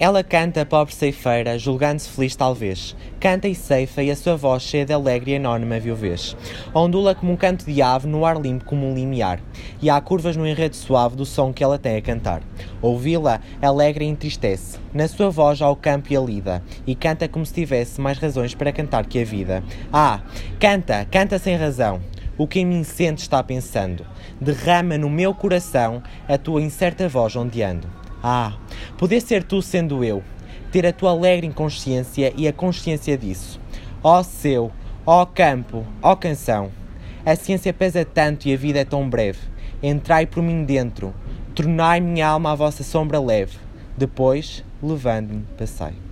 Ela canta, pobre ceifeira, julgando-se feliz talvez. Canta e ceifa, e a sua voz cheia de alegre e enorme viuvez. Ondula como um canto de ave no ar limpo como um limiar. E há curvas no enredo suave do som que ela tem a cantar. Ouvi-la, alegre e entristece. Na sua voz há o campo e a lida. E canta como se tivesse mais razões para cantar que a vida. Ah, canta, canta sem razão. O que em mim sente está pensando. Derrama no meu coração a tua incerta voz ondeando. Ah, poder ser tu sendo eu, ter a tua alegre inconsciência e a consciência disso. Ó seu, ó campo, ó canção, a ciência pesa tanto e a vida é tão breve. Entrai por mim dentro, tornai minha alma a vossa sombra leve. Depois, levando-me, passai.